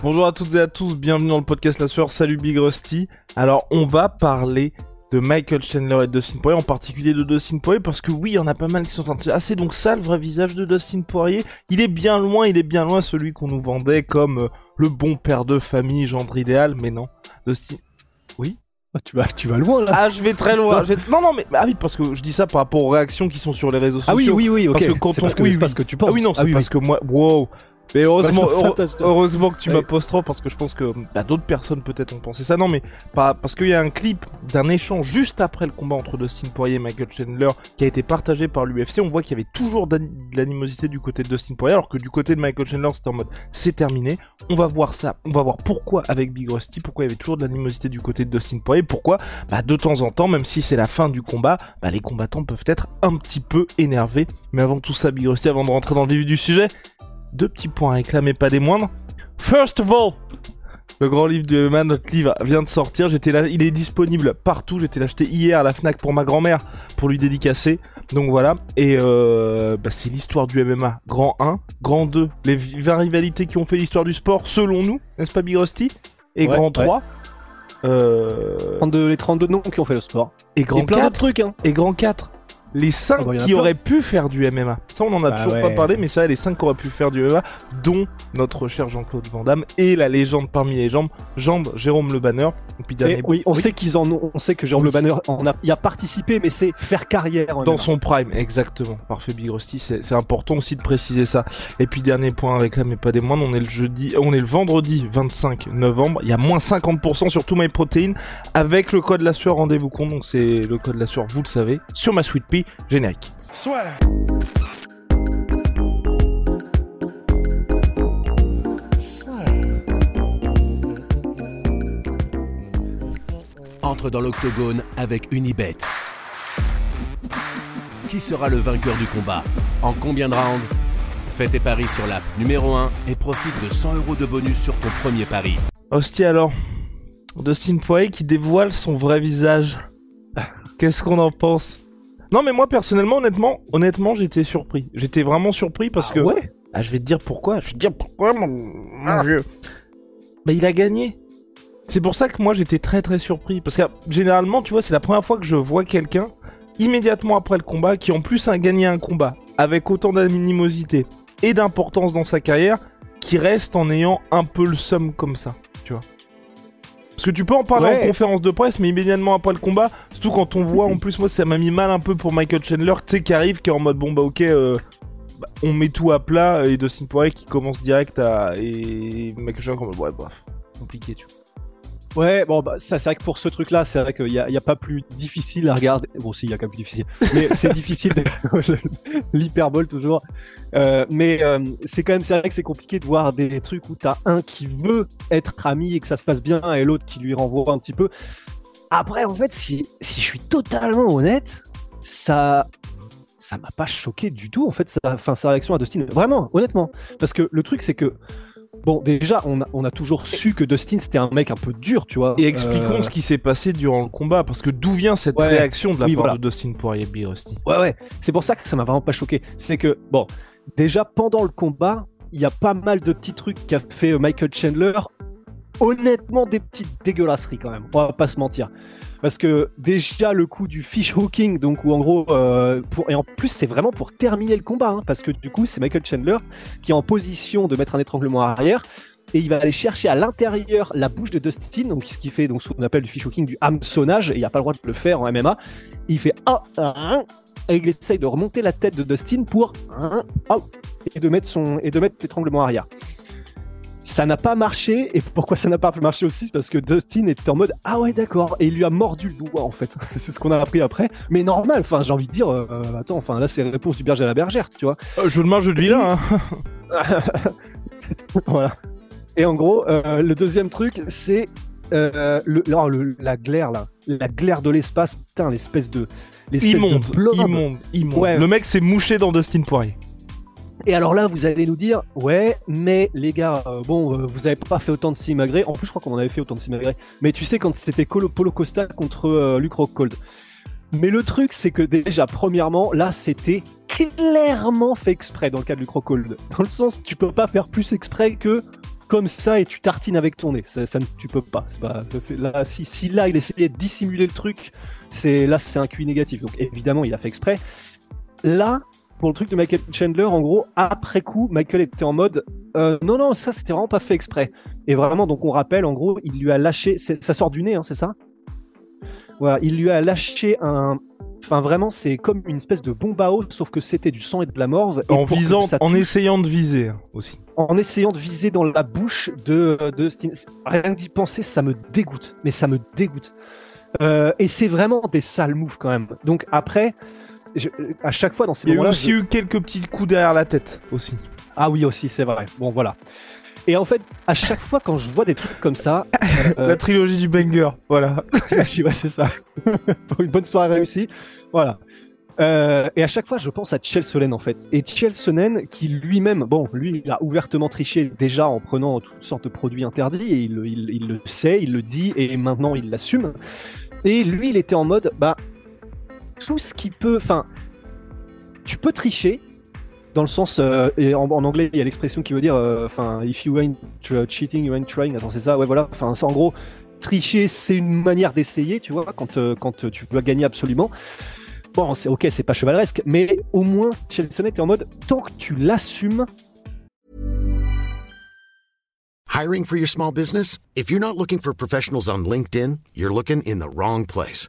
Bonjour à toutes et à tous, bienvenue dans le podcast La Sueur, salut Big Rusty. Alors on va parler de Michael Chandler et de Dustin Poirier, en particulier de Dustin Poirier, parce que oui, il y en a pas mal qui sont en train de... donc ça, le vrai visage de Dustin Poirier, il est bien loin, il est bien loin celui qu'on nous vendait comme euh, le bon père de famille, gendre idéal, mais non. Dustin... Oui? Ah, tu vas, tu vas loin là. Ah, je vais très loin. Non, non, mais ah oui, parce que je dis ça par rapport aux réactions qui sont sur les réseaux sociaux. Ah oui, oui, oui, ok. Parce que quand on... parce que, oui, parce que tu penses. Ah oui, non, c'est parce que moi, wow, mais heureusement, heureusement que tu m'as trop parce que je pense que bah, d'autres personnes peut-être ont pensé ça. Non, mais pas parce qu'il y a un clip d'un échange juste après le combat entre Dustin Poirier et Michael Chandler qui a été partagé par l'UFC. On voit qu'il y avait toujours de l'animosité du côté de Dustin Poirier, alors que du côté de Michael Chandler c'était en mode c'est terminé. On va voir ça. On va voir pourquoi avec Big Rusty, pourquoi il y avait toujours de l'animosité du côté de Dustin Poirier, pourquoi bah, de temps en temps, même si c'est la fin du combat, bah, les combattants peuvent être un petit peu énervés. Mais avant tout ça, Big Rusty, avant de rentrer dans le vif du sujet, deux petits points à réclamer, pas des moindres. First of all, le grand livre du MMA, notre livre vient de sortir. J'étais là, il est disponible partout. J'étais l'acheté hier à la Fnac pour ma grand-mère pour lui dédicacer. Donc voilà. Et euh, bah, c'est l'histoire du MMA. Grand 1, grand 2, les 20 rivalités qui ont fait l'histoire du sport, selon nous, n'est-ce pas Big Rusty? Et grand 3. Euh... les 32 noms qui ont fait le sport. Et grand 4. trucs, hein. Et grand 4 les 5 ah bah, qui auraient pu faire du MMA. Ça, on en a bah toujours pas parlé, mais ça, les 5 qui auraient pu faire du MMA, dont notre cher Jean-Claude Van Damme et la légende parmi les jambes, Jambe Jérôme Le Banner. oui, on sait qu'ils en ont, on sait que Jérôme Le Banner en a, y a participé, mais c'est faire carrière. Dans son prime, exactement. Parfait, Big Rusty, c'est important aussi de préciser ça. Et puis, dernier point avec là, mais pas des moindres, on est le jeudi, on est le vendredi 25 novembre. Il y a moins 50% sur tout MyProtein avec le code la sueur, rendez-vous compte. Donc, c'est le code la sueur, vous le savez, sur ma Sweet Générique. Soit. Entre dans l'octogone avec Unibet. Qui sera le vainqueur du combat? En combien de rounds? Fais tes paris sur l'app numéro 1 et profite de 100 euros de bonus sur ton premier pari. Hostie alors, Dustin Poirier qui dévoile son vrai visage. Qu'est-ce qu'on en pense? Non, mais moi personnellement, honnêtement, honnêtement, j'étais surpris. J'étais vraiment surpris parce ah que. Ouais. Ah, je vais te dire pourquoi. Je vais te dire pourquoi, mon, ah. Bah, il a gagné. C'est pour ça que moi j'étais très très surpris. Parce que généralement, tu vois, c'est la première fois que je vois quelqu'un immédiatement après le combat qui en plus a gagné un combat avec autant d'animosité et d'importance dans sa carrière qui reste en ayant un peu le somme comme ça, tu vois. Parce que tu peux en parler en conférence de presse, mais immédiatement après le combat, surtout quand on voit, en plus, moi, ça m'a mis mal un peu pour Michael Chandler, tu sais, qui arrive, qui est en mode, bon, bah, ok, euh, bah, on met tout à plat, et Dustin Poirier qui commence direct à. Et Michael Chandler, comme, ouais, bref, compliqué, tu vois. Ouais, bon, bah, ça, c'est vrai que pour ce truc-là, c'est vrai qu'il n'y a, a, pas plus difficile à regarder. Bon, si, il y a quand même plus difficile. Mais c'est difficile, l'hyperbole toujours. Euh, mais euh, c'est quand même, c'est vrai que c'est compliqué de voir des trucs où t'as un qui veut être ami et que ça se passe bien et l'autre qui lui renvoie un petit peu. Après, en fait, si, si je suis totalement honnête, ça, ça m'a pas choqué du tout, en fait, sa, enfin, sa réaction à Dustin. Vraiment, honnêtement. Parce que le truc, c'est que Bon, déjà, on a, toujours su que Dustin c'était un mec un peu dur, tu vois. Et expliquons euh, ce qui s'est passé durant le combat, parce que d'où vient cette réaction de la part de Dustin Poirier B. Rusty? Ouais, ouais. C'est pour ça que ça m'a vraiment pas choqué. C'est que, bon, déjà pendant le combat, il y a pas mal de petits trucs qu'a fait Michael Chandler. Honnêtement, des petites dégueulasseries quand même. On va pas se mentir parce que déjà le coup du fish hooking, donc où en gros, euh, pour, et en plus c'est vraiment pour terminer le combat, hein, parce que du coup c'est Michael Chandler qui est en position de mettre un étranglement arrière et il va aller chercher à l'intérieur la bouche de Dustin, donc ce qui fait donc ce qu'on appelle du fish hooking, du hameçonnage, et il n'y a pas le droit de le faire en MMA. Il fait ah, ah, et il essaye de remonter la tête de Dustin pour et de mettre son et de mettre l'étranglement arrière. Ça n'a pas marché, et pourquoi ça n'a pas marché aussi Parce que Dustin était en mode Ah ouais, d'accord, et il lui a mordu le doigt en fait. c'est ce qu'on a appris après. Mais normal, enfin, j'ai envie de dire, euh, attends, enfin là, c'est réponse du berger à la bergère, tu vois. Euh, je ne jeu de vilain, hein. voilà. Et en gros, euh, le deuxième truc, c'est euh, le, la glaire là, la glaire de l'espace, putain, l'espèce de. Immonde, immonde, immonde. Le mec s'est mouché dans Dustin Poirier. Et alors là, vous allez nous dire, ouais, mais les gars, euh, bon, euh, vous avez pas fait autant de Simagré. En plus, je crois qu'on en avait fait autant de Simagré. Mais tu sais, quand c'était Polo Costa contre euh, Luke. Mais le truc, c'est que déjà, premièrement, là, c'était clairement fait exprès dans le cas de Luke Rockhold. Dans le sens, tu peux pas faire plus exprès que comme ça et tu tartines avec ton nez. Ça, tu peux pas. pas là, si, si, là, il essayait de dissimuler le truc, c'est là, c'est un QI négatif. Donc évidemment, il a fait exprès. Là, pour le truc de Michael Chandler, en gros, après coup, Michael était en mode euh, non, non, ça c'était vraiment pas fait exprès. Et vraiment, donc on rappelle, en gros, il lui a lâché, ça sort du nez, hein, c'est ça? Voilà, il lui a lâché un. Enfin, vraiment, c'est comme une espèce de bombe à eau, sauf que c'était du sang et de la morve. en visant, en essayant de viser hein, aussi. En essayant de viser dans la bouche de, de Rien que d'y penser, ça me dégoûte. Mais ça me dégoûte. Euh, et c'est vraiment des sales moves quand même. Donc après, à chaque fois dans ces moments-là. Il y a aussi eu quelques petits coups derrière la tête aussi. Ah oui, aussi, c'est vrai. Bon, voilà. Et en fait, à chaque fois quand je vois des trucs comme ça. la trilogie du banger, voilà. c'est ça. Pour une bonne soirée réussie. Voilà. Euh, et à chaque fois, je pense à Chelsonen en fait. Et Chelsonen qui lui-même, bon, lui, il a ouvertement triché déjà en prenant toutes sortes de produits interdits, et il, il, il le sait, il le dit, et maintenant il l'assume. Et lui, il était en mode, bah, tout ce qui peut. Enfin, tu peux tricher, dans le sens. Euh, et en, anglais, il y a l'expression qui veut dire. Euh, enfin, if you ain't cheating, you ain't trying. Attends, c'est ça Ouais, voilà. Enfin, en gros, tricher, c'est une manière d'essayer, tu vois, quand, euh, quand tu veux gagner absolument. Bon, c'est ok, c'est pas chevaleresque, mais au moins, Chelsea est en mode tant que tu l'assumes. Hiring for your small business? If you're not looking for professionals on LinkedIn, you're looking in the wrong place.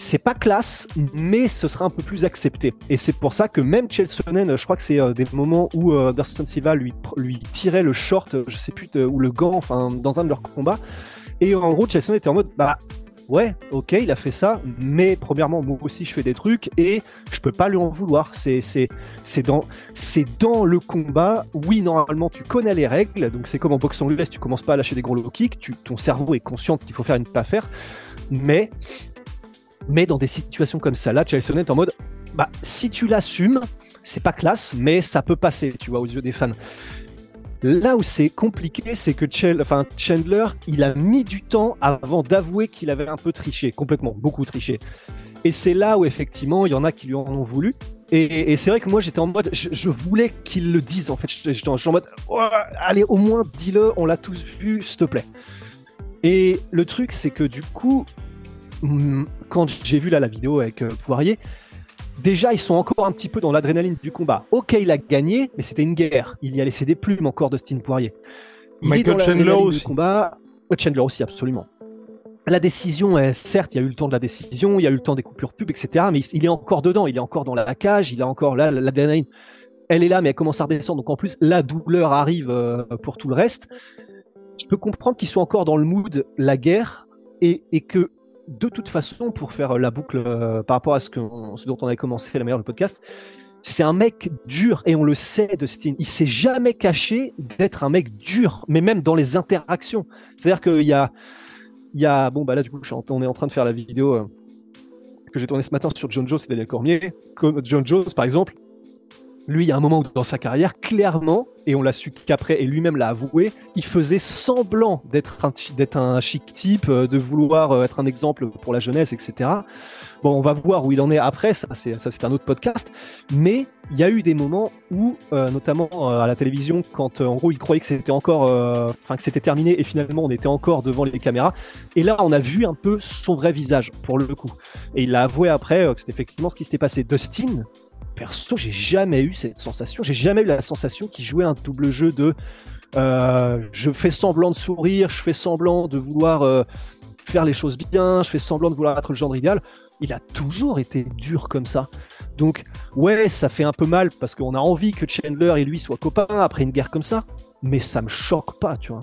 C'est pas classe, mais ce sera un peu plus accepté. Et c'est pour ça que même Chelsonen, je crois que c'est euh, des moments où euh, Dustin Silva lui, lui tirait le short, je sais plus, ou le gant, enfin, dans un de leurs combats. Et en gros, Chelsonen était en mode, bah, ouais, ok, il a fait ça, mais premièrement, moi aussi, je fais des trucs et je peux pas lui en vouloir. C'est, dans, dans le combat. Oui, normalement, tu connais les règles, donc c'est comme en boxe anglaise, tu commences pas à lâcher des gros low kicks, ton cerveau est conscient de ce qu'il faut faire et ne pas faire. Mais mais dans des situations comme ça, là, Chelsea est en mode, bah, si tu l'assumes, c'est pas classe, mais ça peut passer, tu vois, aux yeux des fans. Là où c'est compliqué, c'est que Chandler, il a mis du temps avant d'avouer qu'il avait un peu triché, complètement, beaucoup triché. Et c'est là où effectivement, il y en a qui lui en ont voulu. Et, c'est vrai que moi, j'étais en mode, je, voulais qu'il le dise. En fait, j'étais en, mode, oh, allez, au moins dis-le, on l'a tous vu, s'il te plaît. Et le truc, c'est que du coup, quand j'ai vu là la vidéo avec euh, Poirier, déjà ils sont encore un petit peu dans l'adrénaline du combat. Ok, il a gagné, mais c'était une guerre. Il y a laissé des plumes encore Dustin Poirier. Michael Chandler aussi. Combat. Chandler aussi, absolument. La décision, est, certes, il y a eu le temps de la décision, il y a eu le temps des coupures pub, etc. Mais il est encore dedans, il est encore dans la cage, il a encore là l'adrénaline. Elle est là, mais elle commence à redescendre. Donc en plus, la douleur arrive euh, pour tout le reste. Je peux comprendre qu'ils soient encore dans le mood la guerre et, et que de toute façon, pour faire la boucle euh, par rapport à ce, que, dont on avait commencé la meilleure le podcast, c'est un mec dur et on le sait de Steen. Il s'est jamais caché d'être un mec dur, mais même dans les interactions. C'est-à-dire qu'il y a, il y a, bon bah là du coup, on est en train de faire la vidéo euh, que j'ai tournée ce matin sur John Jones et Daniel Cormier. Comme John Jones, par exemple, lui, il y a un moment où dans sa carrière, clairement, et on l'a su qu'après, et lui-même l'a avoué, il faisait semblant d'être un, un chic type, euh, de vouloir euh, être un exemple pour la jeunesse, etc. Bon, on va voir où il en est après, ça c'est, ça, c'est un autre podcast. Mais il y a eu des moments où, euh, notamment à la télévision, quand en gros il croyait que c'était encore, enfin que c'était terminé, et finalement on était encore devant les caméras. Et là, on a vu un peu son vrai visage pour le coup. Et il l'a avoué après que c'était effectivement ce qui s'était passé. Dustin, perso, j'ai jamais eu cette sensation. J'ai jamais eu la sensation qu'il jouait un double jeu de euh, je fais semblant de sourire, je fais semblant de vouloir euh, faire les choses bien, je fais semblant de vouloir être le genre idéal. Il a toujours été dur comme ça. Donc, ouais, ça fait un peu mal parce qu'on a envie que Chandler et lui soient copains après une guerre comme ça, mais ça me choque pas, tu vois.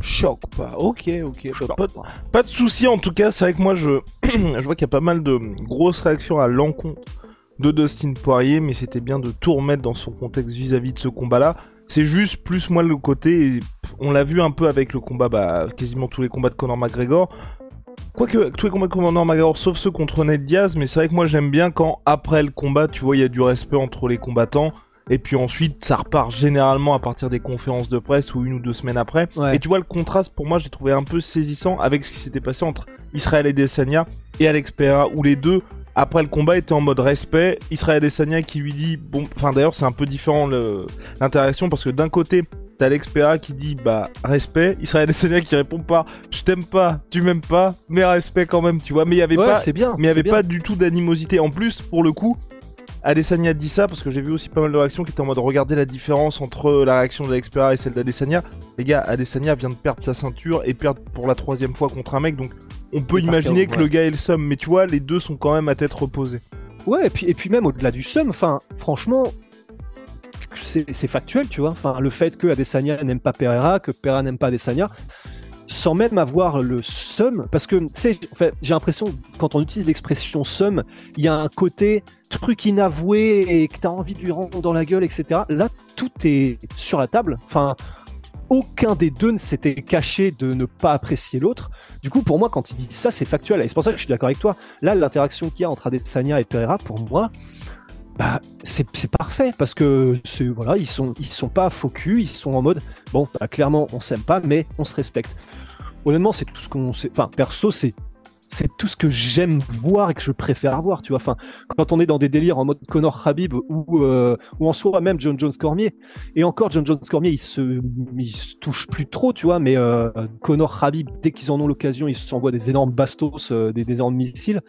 Choque pas, ok, ok. Pas, pas, de souci en tout cas, c'est vrai que moi je, je vois qu'il y a pas mal de grosses réactions à l'encontre de Dustin Poirier, mais c'était bien de tout remettre dans son contexte vis-à-vis de ce combat-là. C'est juste plus moi le côté, on l'a vu un peu avec le combat, bah, quasiment tous les combats de Conor McGregor. Quoique tous les combats de Conor McGregor, sauf ceux contre Ned Diaz, mais c'est vrai que moi j'aime bien quand après le combat, tu vois, il y a du respect entre les combattants. Et puis ensuite, ça repart généralement à partir des conférences de presse ou une ou deux semaines après. Et tu vois, le contraste, pour moi, j'ai trouvé un peu saisissant avec ce qui s'était passé entre Israël et Desania et Alex Pereira, où les deux après le combat était en mode respect. Israël Adesanya qui lui dit bon, enfin d'ailleurs c'est un peu différent l'interaction parce que d'un côté t'as Alex qui dit bah respect, Israël Adesanya qui répond pas je t'aime pas, tu m'aimes pas, mais respect quand même, tu vois. Mais il y avait pas, bien, mais il y avait pas du tout d'animosité. En plus pour le coup, Adesanya dit ça parce que j'ai vu aussi pas mal de réactions qui étaient en mode regarder la différence entre la réaction de et celle d'Adesanya. Les gars, Adesanya vient de perdre sa ceinture et perdre pour la troisième fois contre un mec, donc on peut imaginer que le gars est le somme, mais tu vois, les deux sont quand même à tête reposée. Ouais, et puis, et puis même au-delà du somme, enfin, franchement, c'est factuel, tu vois. Enfin, le fait que Adesanya n'aime pas Pereira, que Pereira n'aime pas Adesanya, sans même avoir le somme, parce que, sais, j'ai l'impression, quand on utilise l'expression somme, il y a un côté truc inavoué et que tu as envie de lui rendre dans la gueule, etc. Là, tout est sur la table. Enfin, aucun des deux ne s'était caché de ne pas apprécier l'autre. Du coup, pour moi, quand il dit ça, c'est factuel. Et c'est pour ça que je suis d'accord avec toi. Là, l'interaction qu'il y a entre Adesanya et Pereira, pour moi, bah, c'est parfait parce que voilà, ils sont sont pas faux ils sont en mode bon, bah, clairement, on s'aime pas, mais on se respecte. Honnêtement, c'est tout ce qu'on sait. Enfin, perso, c'est c'est tout ce que j'aime voir et que je préfère voir, tu vois. Enfin, quand on est dans des délires en mode Connor Habib ou, euh, ou en soi même John Jones Cormier. Et encore, John Jones Cormier, il se, touche plus trop, tu vois. Mais euh, Connor Habib, dès qu'ils en ont l'occasion, ils s'envoient des énormes bastos, euh, des, énormes missiles.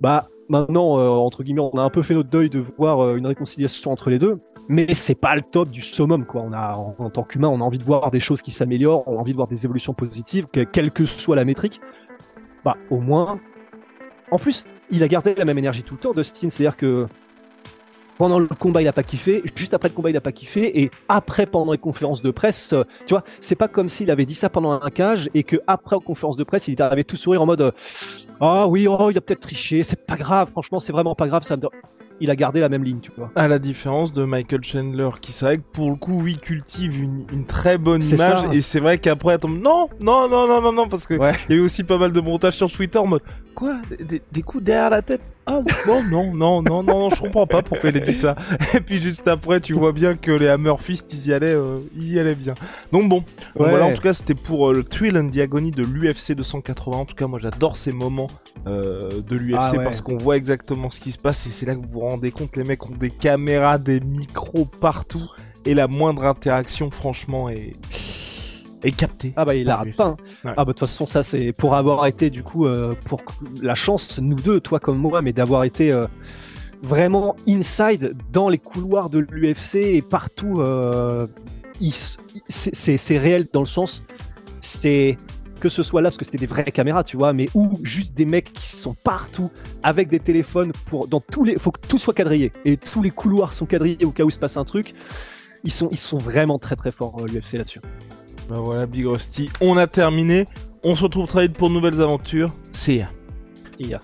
Bah, maintenant, euh, entre guillemets, on a un peu fait notre deuil de voir une réconciliation entre les deux. Mais c'est pas le top du summum, quoi. On a, en tant qu'humain, on a envie de voir des choses qui s'améliorent, on a envie de voir des évolutions positives, quelle que soit la métrique bah au moins. En plus, il a gardé la même énergie tout le temps, Dustin. C'est-à-dire que pendant le combat, il a pas kiffé. Juste après le combat, il a pas kiffé. Et après, pendant les conférences de presse, euh, tu vois, c'est pas comme s'il avait dit ça pendant un cage et que après, en conférence de presse, il était arrivé tout sourire en mode Ah oui, oh, il a peut-être triché. C'est pas grave. Franchement, c'est vraiment pas grave. Ça me il a gardé la même ligne, tu vois. À la différence de Michael Chandler, qui c'est vrai que pour le coup, oui, cultive une, très bonne image, et c'est vrai qu'après, elle tombe, non, non, non, non, non, non, parce que il y a eu aussi pas mal de montages sur Twitter en mode, quoi, des coups derrière la tête? Ah bon non non non non je comprends pas pourquoi il a dit ça. Et puis juste après tu vois bien que les Hammer Fist ils y allaient euh, ils y allaient bien. Donc bon voilà en tout cas c'était pour euh, le Thrill and Diagonie de l'UFC 280 en tout cas moi j'adore ces moments euh, de l'UFC ah parce qu'on voit exactement ce qui se passe et c'est là que vous vous rendez compte les mecs ont des caméras des micros partout et la moindre interaction franchement est et capté. Ah bah il a pas. Hein. Ah bah de toute façon ça c'est pour avoir été du coup euh, pour la chance nous deux toi comme moi mais d'avoir été euh, vraiment inside dans les couloirs de l'UFC et partout euh, c'est réel dans le sens c'est que ce soit là parce que c'était des vraies caméras tu vois mais ou juste des mecs qui sont partout avec des téléphones pour dans tous les faut que tout soit quadrillé et tous les couloirs sont quadrillés au cas où il se passe un truc ils sont ils sont vraiment très très forts l'UFC là-dessus bah voilà, Big Rusty, on a terminé. On se retrouve très vite pour de nouvelles aventures. See ya. See ya.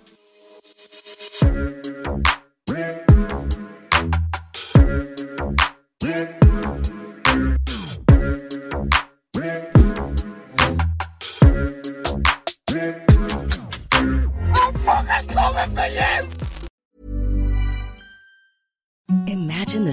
imagine the